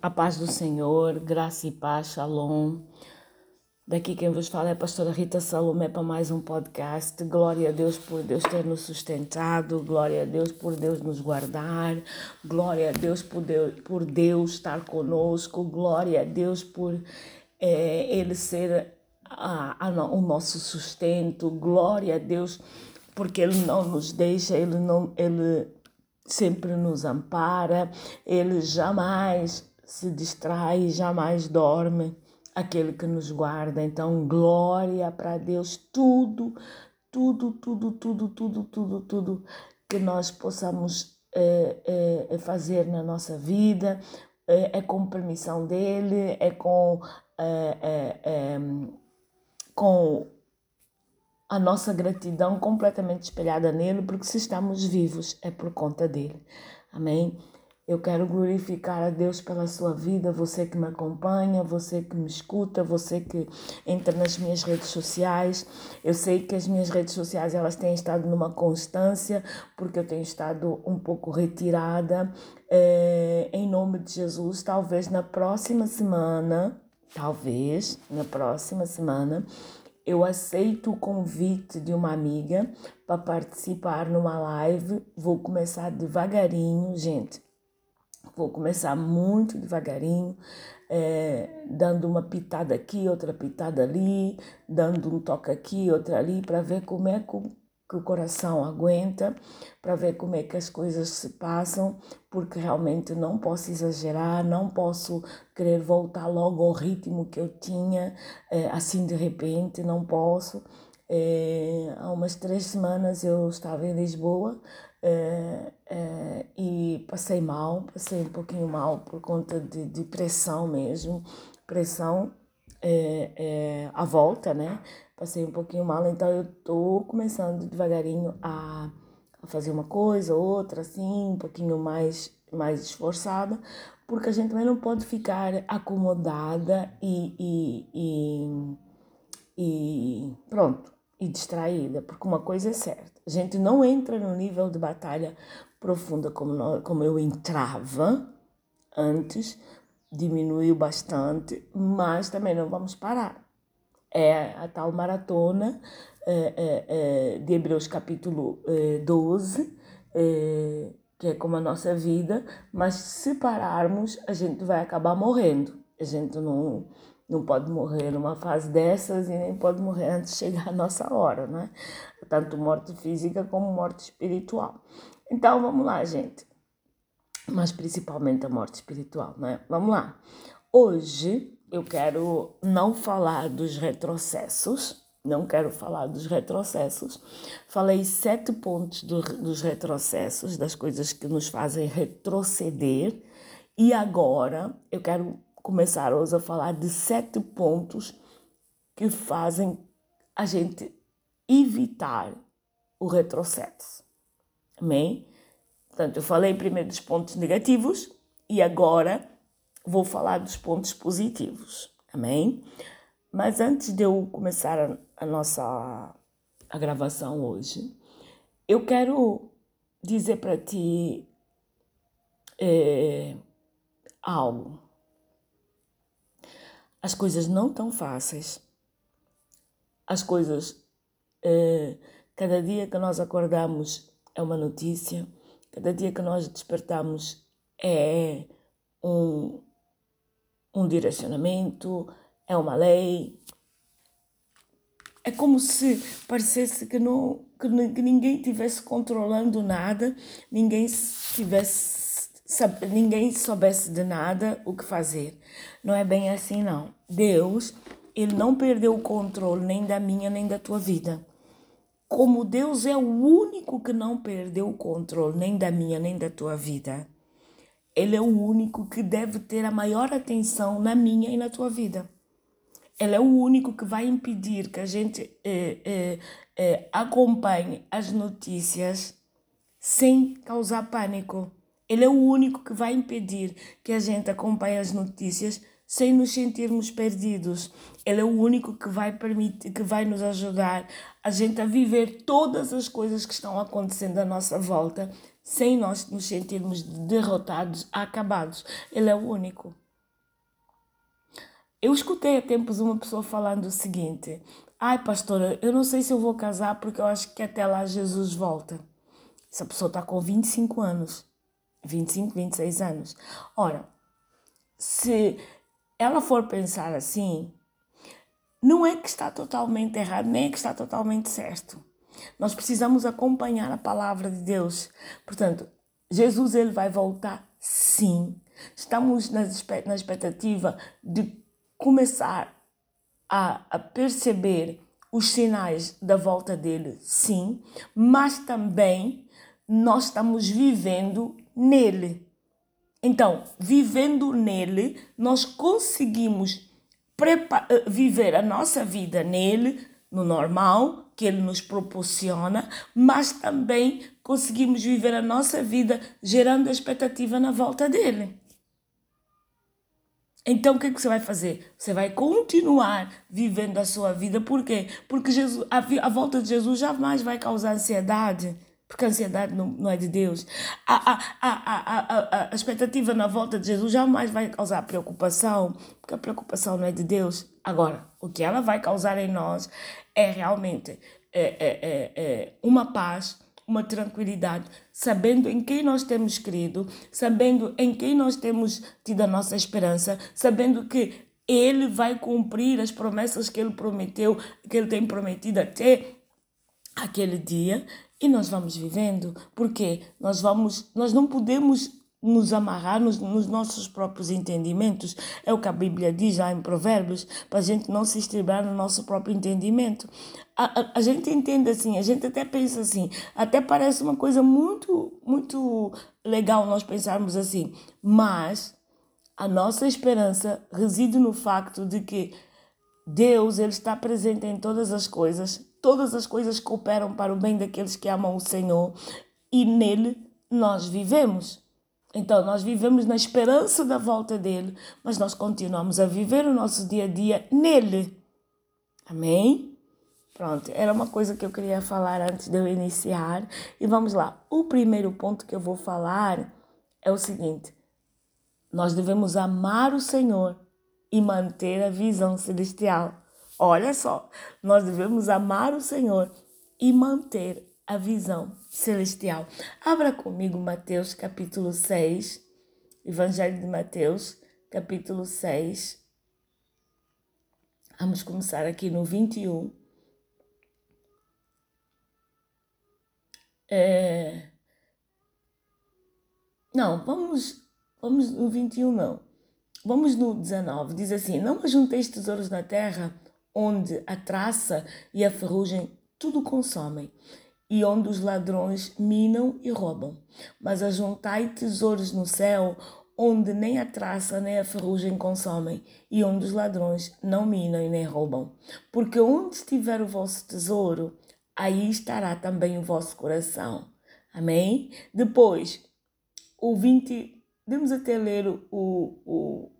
A paz do Senhor, graça e paz, shalom. Daqui quem vos fala é a pastora Rita Salomé para mais um podcast. Glória a Deus por Deus ter nos sustentado, glória a Deus por Deus nos guardar, glória a Deus por Deus, por Deus estar conosco, glória a Deus por é, Ele ser a, a, o nosso sustento, glória a Deus porque Ele não nos deixa, Ele, não, ele sempre nos ampara, Ele jamais se distrai, jamais dorme, aquele que nos guarda. Então, glória para Deus, tudo, tudo, tudo, tudo, tudo, tudo, tudo que nós possamos é, é, fazer na nossa vida é, é, com permissão dele, é com, com a nossa gratidão completamente espelhada nele, porque se estamos vivos é por conta dele. Amém? Eu quero glorificar a Deus pela sua vida, você que me acompanha, você que me escuta, você que entra nas minhas redes sociais. Eu sei que as minhas redes sociais elas têm estado numa constância, porque eu tenho estado um pouco retirada. É, em nome de Jesus, talvez na próxima semana, talvez na próxima semana, eu aceito o convite de uma amiga para participar numa live. Vou começar devagarinho, gente Vou começar muito devagarinho, é, dando uma pitada aqui, outra pitada ali, dando um toque aqui, outra ali, para ver como é que, o coração aguenta, para ver como é que as coisas se passam, porque realmente não posso exagerar, não posso querer voltar logo ao ritmo que eu tinha, é, assim de repente, não posso. É, há umas três semanas eu estava em Lisboa é, é, e passei mal, passei um pouquinho mal por conta de, de pressão mesmo, pressão é, à volta, né? Passei um pouquinho mal, então eu tô começando devagarinho a, a fazer uma coisa, outra, assim, um pouquinho mais, mais esforçada, porque a gente também não pode ficar acomodada e, e, e, e pronto e distraída, porque uma coisa é certa, a gente não entra no nível de batalha profunda como, nós, como eu entrava antes, diminuiu bastante, mas também não vamos parar. É a tal maratona é, é, é, de Hebreus capítulo 12, que é como a nossa vida, mas se pararmos, a gente vai acabar morrendo. A gente não, não pode morrer numa fase dessas e nem pode morrer antes de chegar a nossa hora, né? Tanto morte física como morte espiritual. Então vamos lá, gente. Mas principalmente a morte espiritual, né? Vamos lá. Hoje eu quero não falar dos retrocessos, não quero falar dos retrocessos. Falei sete pontos do, dos retrocessos, das coisas que nos fazem retroceder. E agora eu quero começar hoje a falar de sete pontos que fazem a gente evitar o retrocesso. Amém? Portanto, eu falei primeiro dos pontos negativos e agora vou falar dos pontos positivos. Amém? Mas antes de eu começar a, a nossa a gravação hoje, eu quero dizer para ti é, algo. As coisas não tão fáceis. As coisas, eh, cada dia que nós acordamos é uma notícia, cada dia que nós despertamos é um, um direcionamento, é uma lei. É como se parecesse que, não, que, que ninguém tivesse controlando nada, ninguém tivesse ninguém soubesse de nada o que fazer. Não é bem assim, não. Deus, ele não perdeu o controle nem da minha nem da tua vida. Como Deus é o único que não perdeu o controle nem da minha nem da tua vida, Ele é o único que deve ter a maior atenção na minha e na tua vida. Ele é o único que vai impedir que a gente eh, eh, eh, acompanhe as notícias sem causar pânico ele é o único que vai impedir que a gente acompanhe as notícias sem nos sentirmos perdidos. Ele é o único que vai permitir, que vai nos ajudar a gente a viver todas as coisas que estão acontecendo à nossa volta sem nós nos sentirmos derrotados, acabados. Ele é o único. Eu escutei há tempos uma pessoa falando o seguinte: Ai, pastora, eu não sei se eu vou casar porque eu acho que até lá Jesus volta. Essa pessoa está com 25 anos, 25, 26 anos. Ora, se ela for pensar assim, não é que está totalmente errado, nem é que está totalmente certo. Nós precisamos acompanhar a palavra de Deus. Portanto, Jesus ele vai voltar sim. Estamos na expectativa de começar a, perceber os sinais da volta dele, sim, mas também nós estamos vivendo nele. Então, vivendo nele, nós conseguimos eh, viver a nossa vida nele, no normal, que ele nos proporciona, mas também conseguimos viver a nossa vida gerando expectativa na volta dele. Então o que, é que você vai fazer? Você vai continuar vivendo a sua vida. Por quê? Porque Jesus, a, a volta de Jesus jamais vai causar ansiedade. Porque a ansiedade não, não é de Deus. A, a, a, a, a, expectativa na volta de Jesus jamais vai causar preocupação, porque a preocupação não é de Deus. Agora, o que ela vai causar em nós é realmente é, é, é, é uma paz, uma tranquilidade, sabendo em quem nós temos crido, sabendo em quem nós temos tido a nossa esperança, sabendo que Ele vai cumprir as promessas que Ele prometeu, que Ele tem prometido até aquele dia e nós vamos vivendo, porque nós vamos, nós não podemos nos amarrar nos, nos, nossos próprios entendimentos. É o que a Bíblia diz lá em Provérbios, para a gente não se estribar no nosso próprio entendimento. A, a, a, gente entende assim, a gente até pensa assim, até parece uma coisa muito, muito legal nós pensarmos assim, mas a nossa esperança reside no facto de que Deus ele está presente em todas as coisas, todas as coisas cooperam para o bem daqueles que amam o Senhor e nele nós vivemos. Então, nós vivemos na esperança da volta dele, mas nós continuamos a viver o nosso dia a dia nele. Amém? Pronto, era uma coisa que eu queria falar antes de eu iniciar. E vamos lá. O primeiro ponto que eu vou falar é o seguinte: nós devemos amar o Senhor e manter a visão celestial. Olha só, nós devemos amar o Senhor e manter a visão celestial. Abra comigo Mateus capítulo 6, Evangelho de Mateus, capítulo 6. Vamos começar aqui no 21. É... Não, vamos, vamos no 21 não. Vamos no 19. Diz assim: Não ajunteis tesouros na terra, onde a traça e a ferrugem tudo consomem e onde os ladrões minam e roubam. Mas ajuntai tesouros no céu, onde nem a traça nem a ferrugem consomem, e onde os ladrões não minam e nem roubam. Porque onde estiver o vosso tesouro, aí estará também o vosso coração. Amém? Depois, o 20. Vamos até ler o, o,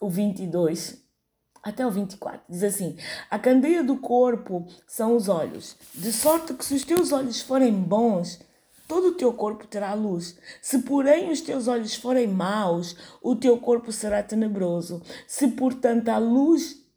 o 22 até o 24. Diz assim: A candeia do corpo são os olhos, de sorte que se os teus olhos forem bons, todo o teu corpo terá luz. Se, porém, os teus olhos forem maus, o teu corpo será tenebroso. Se, portanto, a luz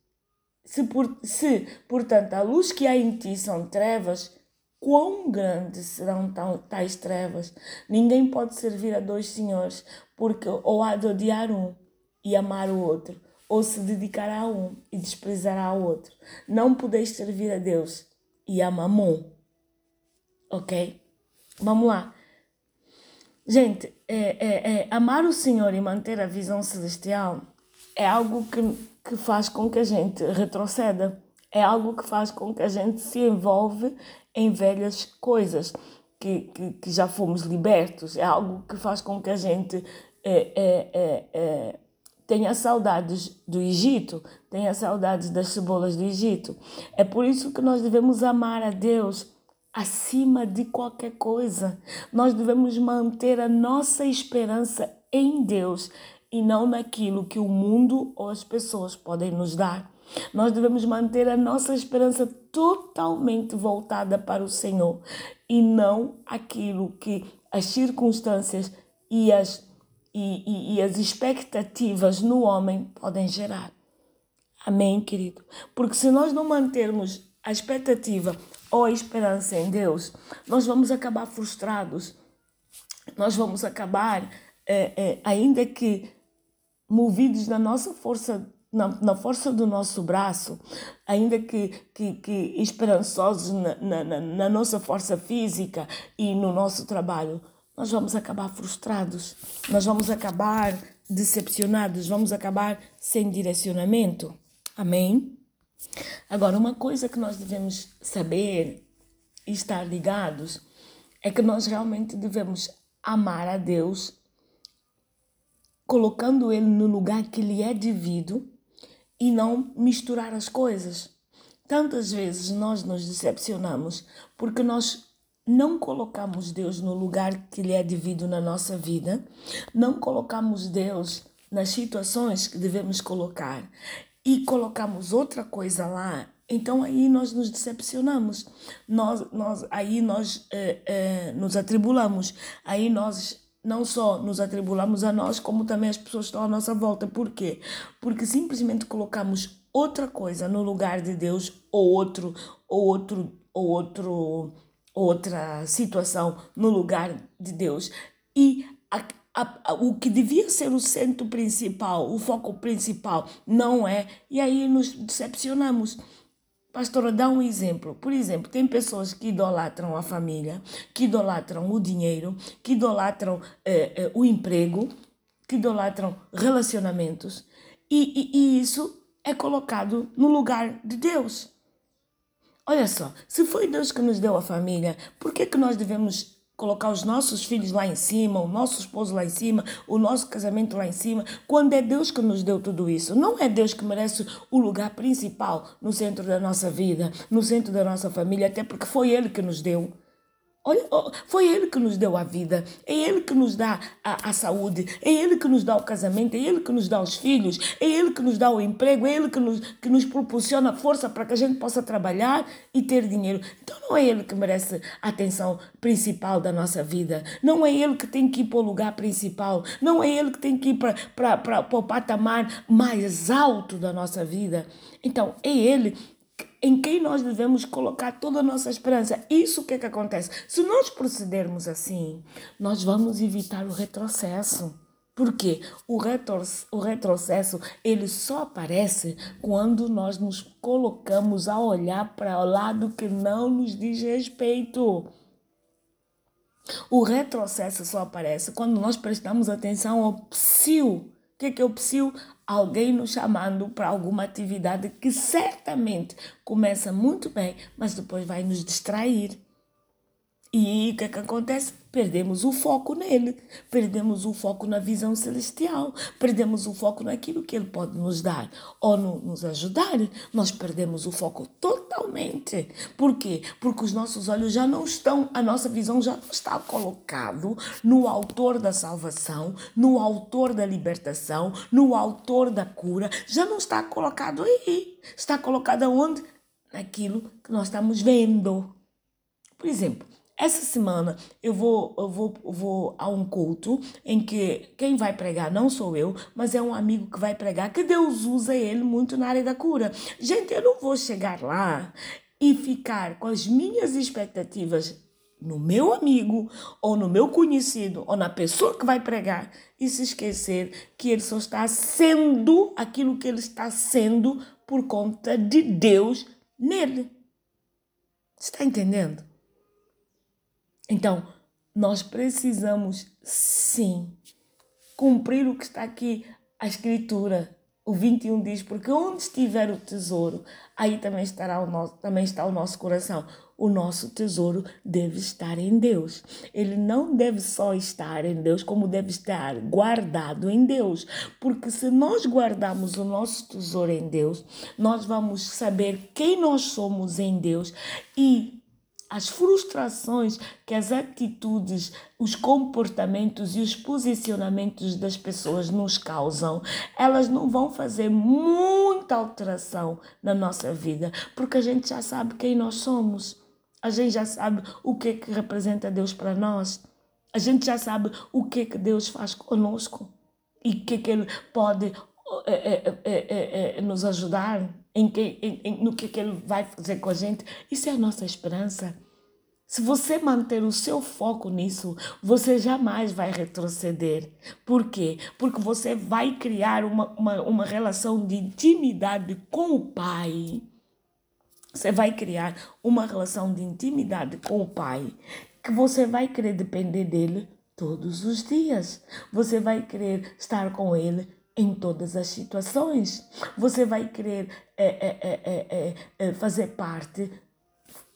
se, por, se, portanto, a luz que há em ti são trevas, quão grandes serão tais trevas? Ninguém pode servir a dois senhores, porque ou há de odiar um e amar o outro, ou se dedicará a um e desprezará ao outro. Não podeis servir a Deus e a Mamon. Ok? Vamos lá. Gente, é, é, é, amar o Senhor e manter a visão celestial é algo que, que faz com que a gente retroceda. É algo que faz com que a gente se envolve em velhas coisas, que, que, que já fomos libertos. É algo que faz com que a gente é, é, é, é tenha saudades do Egito, tenha saudades das cebolas do Egito. É por isso que nós devemos amar a Deus acima de qualquer coisa. Nós devemos manter a nossa esperança em Deus e não naquilo que o mundo ou as pessoas podem nos dar. Nós devemos manter a nossa esperança totalmente voltada para o Senhor e não aquilo que as circunstâncias e as e, e, e as expectativas no homem podem gerar. Amém, querido? Porque se nós não mantermos a expectativa ou a esperança em Deus, nós vamos acabar frustrados. Nós vamos acabar, é, é, ainda que movidos na nossa força, na, na, força do nosso braço, ainda que, que, que esperançosos na, na, na nossa força física e no nosso trabalho, nós vamos acabar frustrados, nós vamos acabar decepcionados, vamos acabar sem direcionamento. Amém? Agora, uma coisa que nós devemos saber e estar ligados é que nós realmente devemos amar a Deus, colocando Ele no lugar que lhe é devido e não misturar as coisas. Tantas vezes nós nos decepcionamos porque nós não colocamos Deus no lugar que lhe é devido na nossa vida, não colocamos Deus nas situações que devemos colocar e colocamos outra coisa lá, então aí nós nos decepcionamos, nós, nós, aí nós eh, eh, nos atribulamos, aí nós não só nos atribulamos a nós, como também as pessoas estão à nossa volta. Por quê? Porque simplesmente colocamos outra coisa no lugar de Deus ou outro ou outro ou outro outra situação no lugar de Deus e a, a, a, o que devia ser o centro principal, o foco principal, não é, e aí nos decepcionamos. Pastora, dá um exemplo. Por exemplo, tem pessoas que idolatram a família, que idolatram o dinheiro, que idolatram eh, eh, o emprego, que idolatram relacionamentos, e, e, e isso é colocado no lugar de Deus. Olha só, se foi Deus que nos deu a família, por que, que nós devemos colocar os nossos filhos lá em cima, o nosso esposo lá em cima, o nosso casamento lá em cima, quando é Deus que nos deu tudo isso. Não é Deus que merece o lugar principal no centro da nossa vida, no centro da nossa família, até porque foi Ele que nos deu. Olha, foi Ele que nos deu a vida, é Ele que nos dá a, a, saúde, é Ele que nos dá o casamento, é Ele que nos dá os filhos, é Ele que nos dá o emprego, é Ele que nos, que nos proporciona força para que a gente possa trabalhar e ter dinheiro. Então não é Ele que merece a atenção principal da nossa vida, não é Ele que tem que ir para o lugar principal, não é Ele que tem que ir para, para, para, para o patamar mais alto da nossa vida. Então é Ele em quem nós devemos colocar toda a nossa esperança. Isso o que, é que acontece? Se nós procedermos assim, nós vamos evitar o retrocesso. Porque o, retro, o retrocesso ele só aparece quando nós nos colocamos a olhar para o lado que não nos diz respeito. O retrocesso só aparece quando nós prestamos atenção ao psil que, é que eu preciso? Alguém nos chamando para alguma atividade que certamente começa muito bem, mas depois vai nos distrair. E o que, é que acontece? Perdemos o foco nele, perdemos o foco na visão celestial, perdemos o foco naquilo que ele pode nos dar ou no, nos ajudar. Nós perdemos o foco totalmente. Por quê? Porque os nossos olhos já não estão, a nossa visão já não está colocado no autor da salvação, no autor da libertação, no autor da cura, já não está colocado aí. Está colocado onde? Naquilo que nós estamos vendo. Por exemplo, essa semana eu vou, eu vou, vou a um culto em que quem vai pregar não sou eu, mas é um amigo que vai pregar, que Deus usa ele muito na área da cura. Gente, eu não vou chegar lá e ficar com as minhas expectativas no meu amigo, ou no meu conhecido, ou na pessoa que vai pregar, e se esquecer que ele só está sendo aquilo que ele está sendo por conta de Deus nele. Está entendendo? Então, nós precisamos sim cumprir o que está aqui a escritura. O 21 diz: Porque onde estiver o tesouro, aí também, estará o nosso, também está o nosso coração. O nosso tesouro deve estar em Deus. Ele não deve só estar em Deus, como deve estar guardado em Deus. Porque se nós guardarmos o nosso tesouro em Deus, nós vamos saber quem nós somos em Deus e as frustrações que as atitudes, os comportamentos e os posicionamentos das pessoas nos causam, elas não vão fazer muita alteração na nossa vida, porque a gente já sabe quem nós somos. A gente já sabe o que, é que representa Deus para nós. A gente já sabe o que que Deus faz conosco e o que que Ele pode é, é, é, nos ajudar, em que, em, no que, que Ele vai fazer com a gente. Isso é a nossa esperança. Se você manter o seu foco nisso, você jamais vai retroceder. Por quê? Porque você vai criar uma, uma, uma relação de intimidade com o Pai. Você vai criar uma relação de intimidade com o Pai que você vai querer depender dele todos os dias. Você vai querer estar com ele em todas as situações. Você vai querer é, é, é, fazer parte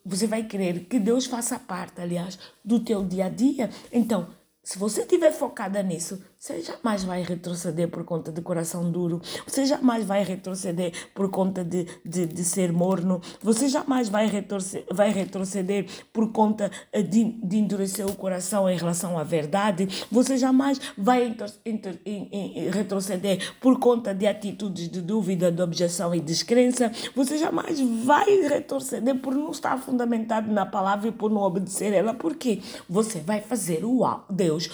você vai querer que Deus faça parte, aliás, do teu dia a dia. Então, se você estiver focada nisso, você jamais vai retroceder por conta de coração duro. Você jamais vai retroceder por conta de, de, de ser morno. Você jamais vai retroceder, vai retroceder por conta eh, de, de endurecer o coração em relação à verdade. Você jamais vai inter, inter, in, retroceder por conta de atitudes de dúvida, de objeção e descrença. Você jamais vai retroceder por não estar fundamentado na palavra e por não obedecer ela. Porque você vai fazer o Deus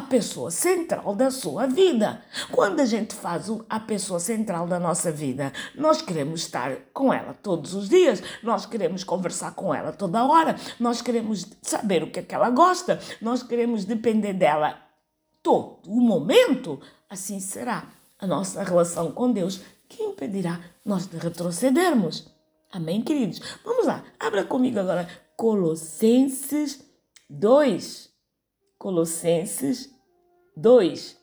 a pessoa central da sua vida. Quando a gente faz a pessoa central da nossa vida, nós queremos estar com ela todos os dias, nós queremos conversar com ela toda hora, nós queremos saber o que é que ela gosta, nós queremos depender dela todo o momento. Assim será a nossa relação com Deus que impedirá nós de retrocedermos. Amém, queridos? Vamos lá, abra comigo agora Colossenses 2. Colossenses 2.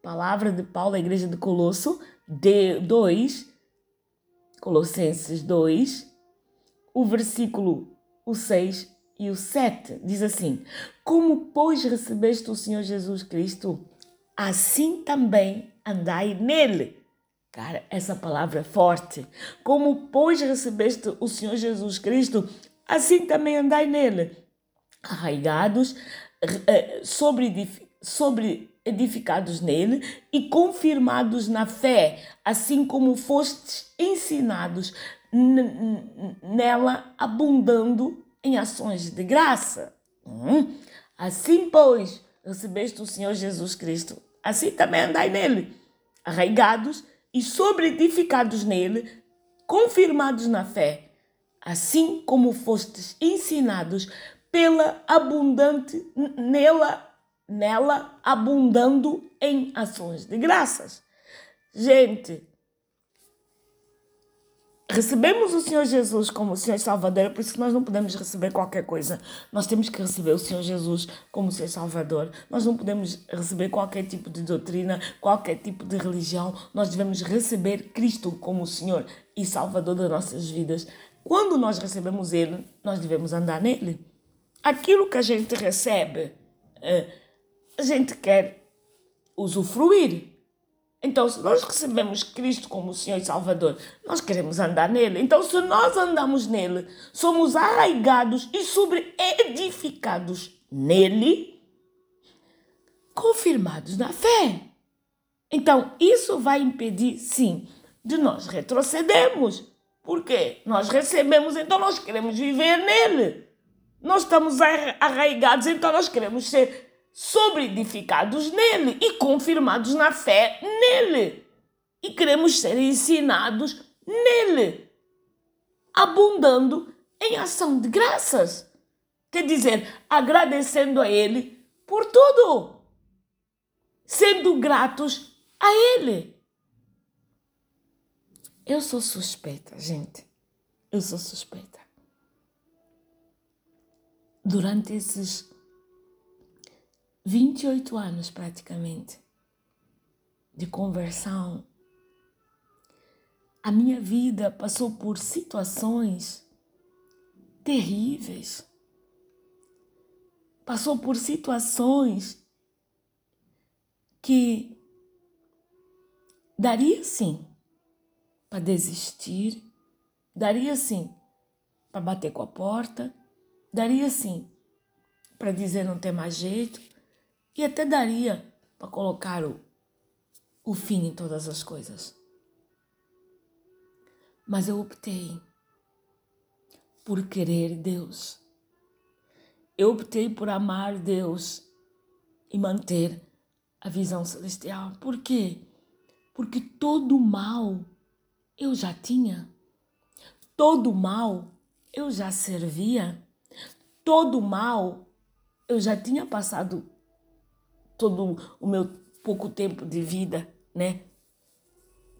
Palavra de Paulo à igreja de Colosso, de 2. Colossenses 2. O versículo o 6 e o 7 diz assim: Como, pois, recebeste o Senhor Jesus Cristo, assim também andai nele. Cara, essa palavra é forte. Como, pois, recebeste o Senhor Jesus Cristo, assim também andai nele. Arraigados, sobre, sobre edificados nele e confirmados na fé, assim como fostes ensinados nela, abundando em ações de graça. Hum? Assim, pois, recebeste o Senhor Jesus Cristo, assim também andai nele, arraigados e sobre-edificados nele, confirmados na fé, assim como fostes ensinados pela abundante nela nela abundando em ações de graças. Gente, recebemos o Senhor Jesus como o Senhor Salvador, por isso nós não podemos receber qualquer coisa. Nós temos que receber o Senhor Jesus como o Senhor Salvador. Nós não podemos receber qualquer tipo de doutrina, qualquer tipo de religião. Nós devemos receber Cristo como o Senhor e Salvador das nossas vidas. Quando nós recebemos Ele, nós devemos andar nele aquilo que a gente recebe, eh, a gente quer usufruir. Então, se nós recebemos Cristo como Senhor e Salvador, nós queremos andar nele. Então, se nós andamos nele, somos arraigados e sobre-edificados nele, confirmados na fé. Então, isso vai impedir, sim, de nós retrocedermos. Porque nós recebemos, então nós queremos viver nele. Nós estamos arraigados, então nós queremos ser sobre-edificados nele e confirmados na fé nele. E queremos ser ensinados nele, abundando em ação de graças. Quer dizer, agradecendo a ele por tudo, sendo gratos a ele. Eu sou suspeita, gente. Eu sou suspeita durante esses 28 anos praticamente de conversão, a minha vida passou por situações terríveis. Passou por situações que daria sim para desistir, daria sim para bater com a porta, Daria sim para dizer não tem mais jeito e até daria para colocar o, o fim em todas as coisas. Mas eu optei por querer Deus. Eu optei por amar Deus e manter a visão celestial. Por quê? Porque todo o mal eu já tinha. Todo o mal eu já servia. Todo o mal eu já tinha passado todo o meu pouco tempo de vida, né?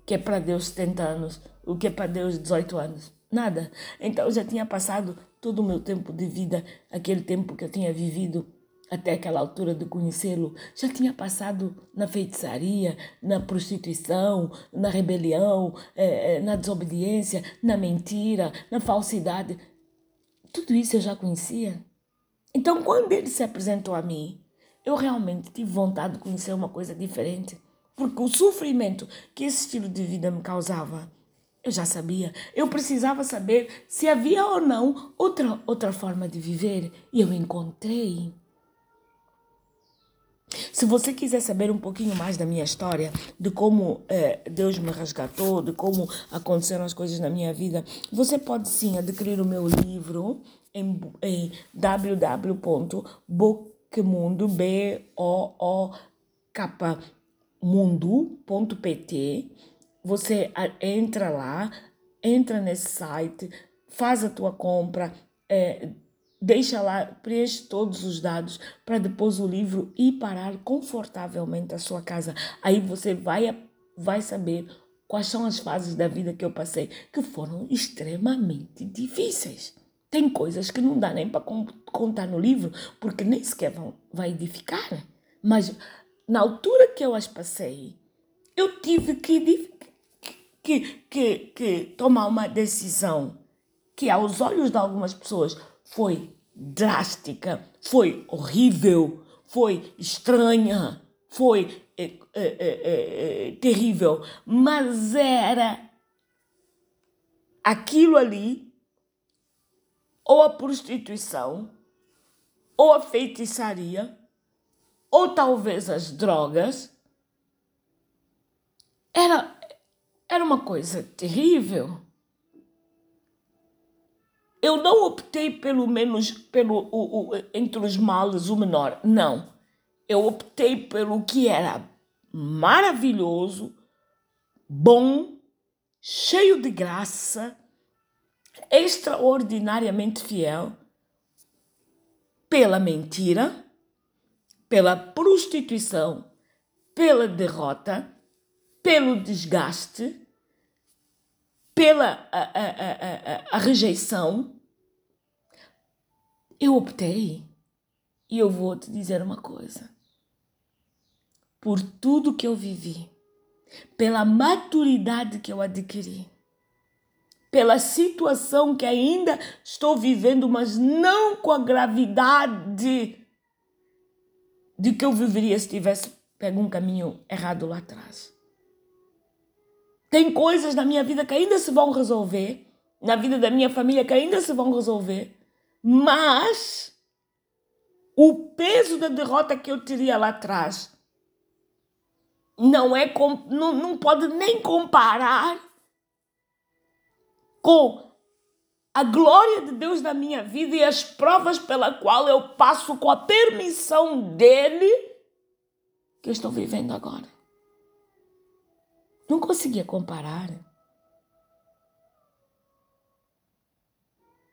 Que é para Deus 70 anos, o que é para Deus 18 anos. Nada. Então eu já tinha passado todo o meu tempo de vida, aquele tempo que eu tinha vivido até aquela altura de conhecê-lo, já tinha passado na feitiçaria, na prostituição, na rebelião, eh, eh, na desobediência, na mentira, na falsidade. Tudo isso eu já conhecia. Então, quando ele se apresentou a mim, eu realmente tive vontade de conhecer uma coisa diferente. Porque o sofrimento que esse estilo de vida me causava, eu já sabia. Eu precisava saber se havia ou não outra, outra forma de viver. E eu encontrei. Se você quiser saber um pouquinho mais da minha história, de como eh, Deus me resgatou, de como aconteceram as coisas na minha vida, você pode sim adquirir o meu livro em, em www.bookmundo. Você entra lá, entra nesse site, faz a tua compra, é, deixa lá, preenche todos os dados para depois o livro ir parar confortavelmente à sua casa. Aí você vai, vai saber quais são as fases da vida que eu passei, que foram extremamente difíceis. Tem coisas que não dá nem para contar no livro, porque nem sequer vão, vai edificar. Mas na altura que eu as passei, eu tive que, que, que, que tomar uma decisão que, aos olhos de algumas pessoas, foi drástica, foi horrível, foi estranha, foi é, é, é, terrível, mas era aquilo ali, ou a prostituição, ou a feitiçaria, ou talvez as drogas, era, era uma coisa terrível. Eu não optei pelo menos pelo o, o, entre os males o menor, não. Eu optei pelo que era maravilhoso, bom, cheio de graça, extraordinariamente fiel, pela mentira, pela prostituição, pela derrota, pelo desgaste, pela a, a, a, a, rejeição, eu optei. E eu vou te dizer uma coisa. Por tudo que eu vivi, pela maturidade que eu adquiri, pela situação que ainda estou vivendo, mas não com a gravidade de que eu viveria se tivesse pego um caminho errado lá atrás. Tem coisas na minha vida que ainda se vão resolver, na vida da minha família que ainda se vão resolver, mas o peso da derrota que eu teria lá atrás não é não, não pode nem comparar com a glória de Deus na minha vida e as provas pela qual eu passo com a permissão dele que eu estou vivendo agora. Não conseguia comparar.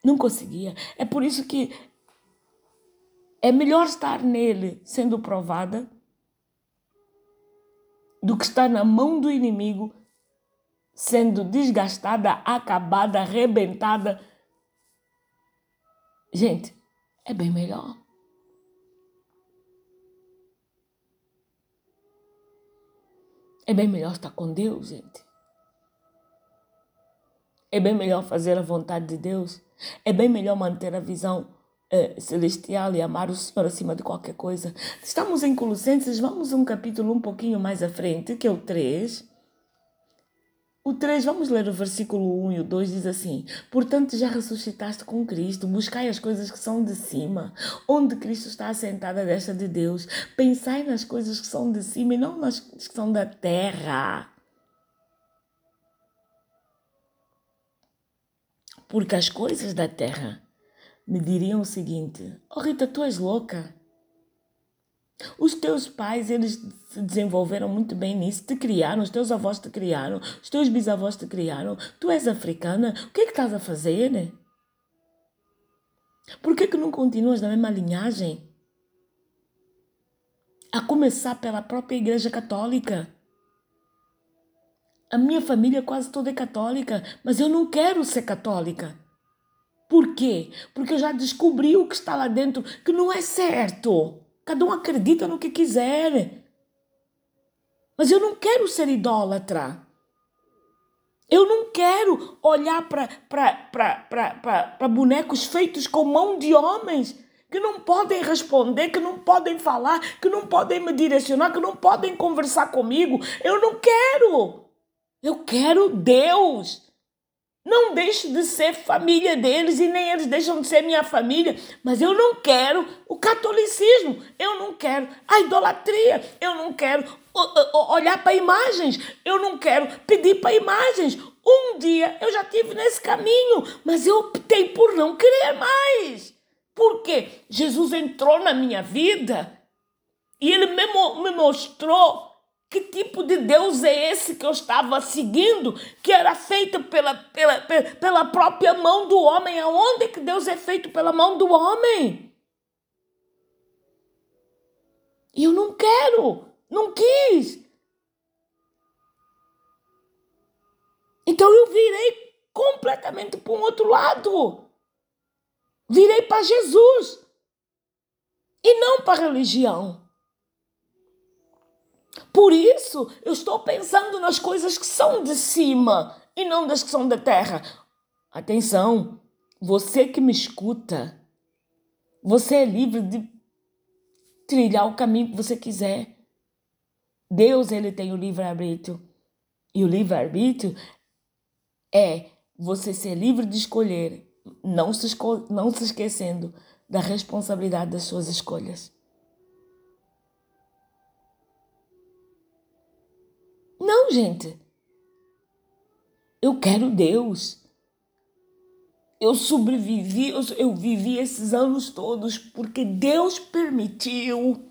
Não conseguia. É por isso que é melhor estar nele sendo provada do que estar na mão do inimigo sendo desgastada, acabada, arrebentada. Gente, é bem melhor. É bem melhor estar com Deus, gente. É bem melhor fazer a vontade de Deus. É bem melhor manter a visão eh, celestial e amar o Senhor acima de qualquer coisa. Estamos em Colossenses, vamos um capítulo um pouquinho mais à frente, que é o 3. O 3, vamos ler o versículo 1 e o 2, diz assim: Portanto, já ressuscitaste com Cristo, buscai as coisas que são de cima, onde Cristo está assentado à destra de Deus. Pensai nas coisas que são de cima e não nas que são da terra. Porque as coisas da terra me diriam o seguinte: Oh Rita, tu és louca. Os teus pais, eles se desenvolveram muito bem nisso, te criaram, os teus avós te criaram, os teus bisavós te criaram. Tu és africana, o que é que estás a fazer? Por que, que não continuas na mesma linhagem? A começar pela própria Igreja Católica. A minha família quase toda é católica, mas eu não quero ser católica. Por quê? Porque eu já descobri o que está lá dentro que não é certo. Cada um acredita no que quiser. Mas eu não quero ser idólatra. Eu não quero olhar para bonecos feitos com mão de homens que não podem responder, que não podem falar, que não podem me direcionar, que não podem conversar comigo. Eu não quero. Eu quero Deus. Não deixo de ser família deles e nem eles deixam de ser minha família, mas eu não quero o catolicismo, eu não quero a idolatria, eu não quero olhar para imagens, eu não quero pedir para imagens. Um dia eu já tive nesse caminho, mas eu optei por não querer mais. Porque Jesus entrou na minha vida e ele me, mostrou que tipo de Deus é esse que eu estava seguindo, que era feito pela, pela, pela própria mão do homem? Aonde que Deus é feito pela mão do homem? Eu não quero, não quis. Então eu virei completamente para um outro lado. Virei para Jesus e não para a religião. Por isso, eu estou pensando nas coisas que são de cima e não das que são da terra. Atenção, você que me escuta, você é livre de trilhar o caminho que você quiser. Deus, ele tem o livre-arbítrio. E o livre-arbítrio é você ser livre de escolher, não se, esco não se esquecendo da responsabilidade das suas escolhas. Não, gente. Eu quero Deus. Eu sobrevivi, eu, eu vivi esses anos todos porque Deus permitiu.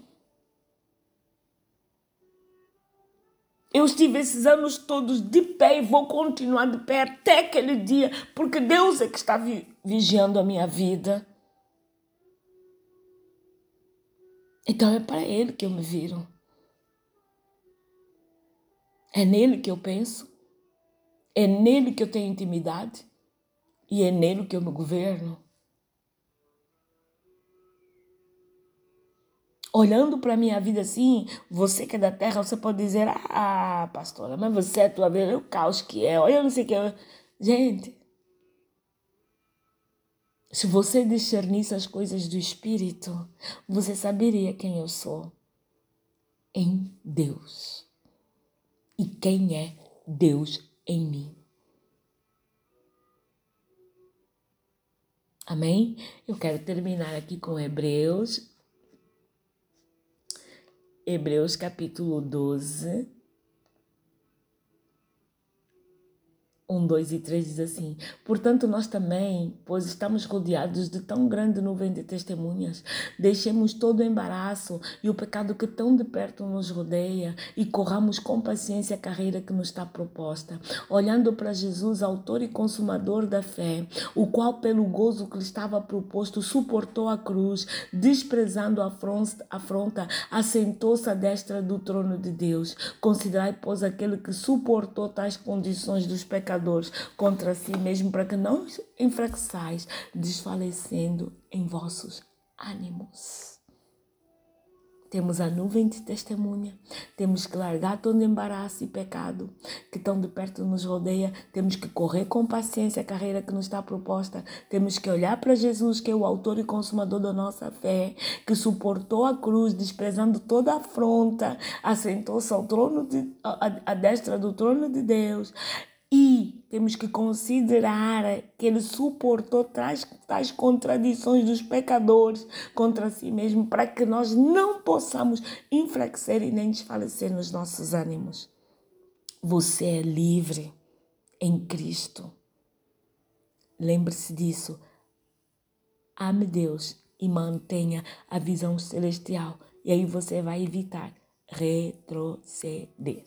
Eu estive esses anos todos de pé e vou continuar de pé até aquele dia, porque Deus é que está vigiando a minha vida. Então é para Ele que eu me viro. É nele que eu penso, é nele que eu tenho intimidade e é nele que eu me governo. Olhando para a minha vida assim, você que é da terra, você pode dizer: Ah, pastora, mas você, a tua vida, é o caos que é. Olha, eu não sei o que. É. Gente, se você discernisse as coisas do Espírito, você saberia quem eu sou em Deus e quem é Deus em mim. Amém? Eu quero terminar aqui com Hebreus. Hebreus capítulo 12, 1, 2 e 3 diz assim: Portanto, nós também, pois estamos rodeados de tão grande nuvem de testemunhas, deixemos todo o embaraço e o pecado que tão de perto nos rodeia e corramos com paciência a carreira que nos está proposta, olhando para Jesus, autor e consumador da fé, o qual, pelo gozo que lhe estava proposto, suportou a cruz, desprezando a afronta, assentou-se à destra do trono de Deus. Considerai, pois, aquele que suportou tais condições dos pecadores pecadores contra si mesmo, para que não enfraqueçais, desfalecendo em vossos ânimos. Temos a nuvem de testemunha, temos que largar todo embaraço e pecado que tão de perto nos rodeia, temos que correr com paciência a carreira que nos está proposta, temos que olhar para Jesus, que é o autor e consumador da nossa fé, que suportou a cruz, desprezando toda afronta, assentou-se ao trono de, à destra do trono de Deus e temos que considerar que ele suportou tais, tais contradições dos pecadores contra si mesmo, para que nós não possamos enfraquecer e nem desfalecer nos nossos ânimos. Você é livre em Cristo. Lembre-se disso. Ame Deus e mantenha a visão celestial E aí você vai evitar retroceder.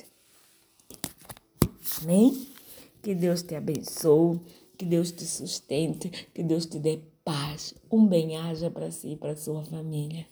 Amém? Que Deus te abençoe, que Deus te sustente, que Deus te dê paz. Um bem-aja para si e para sua família.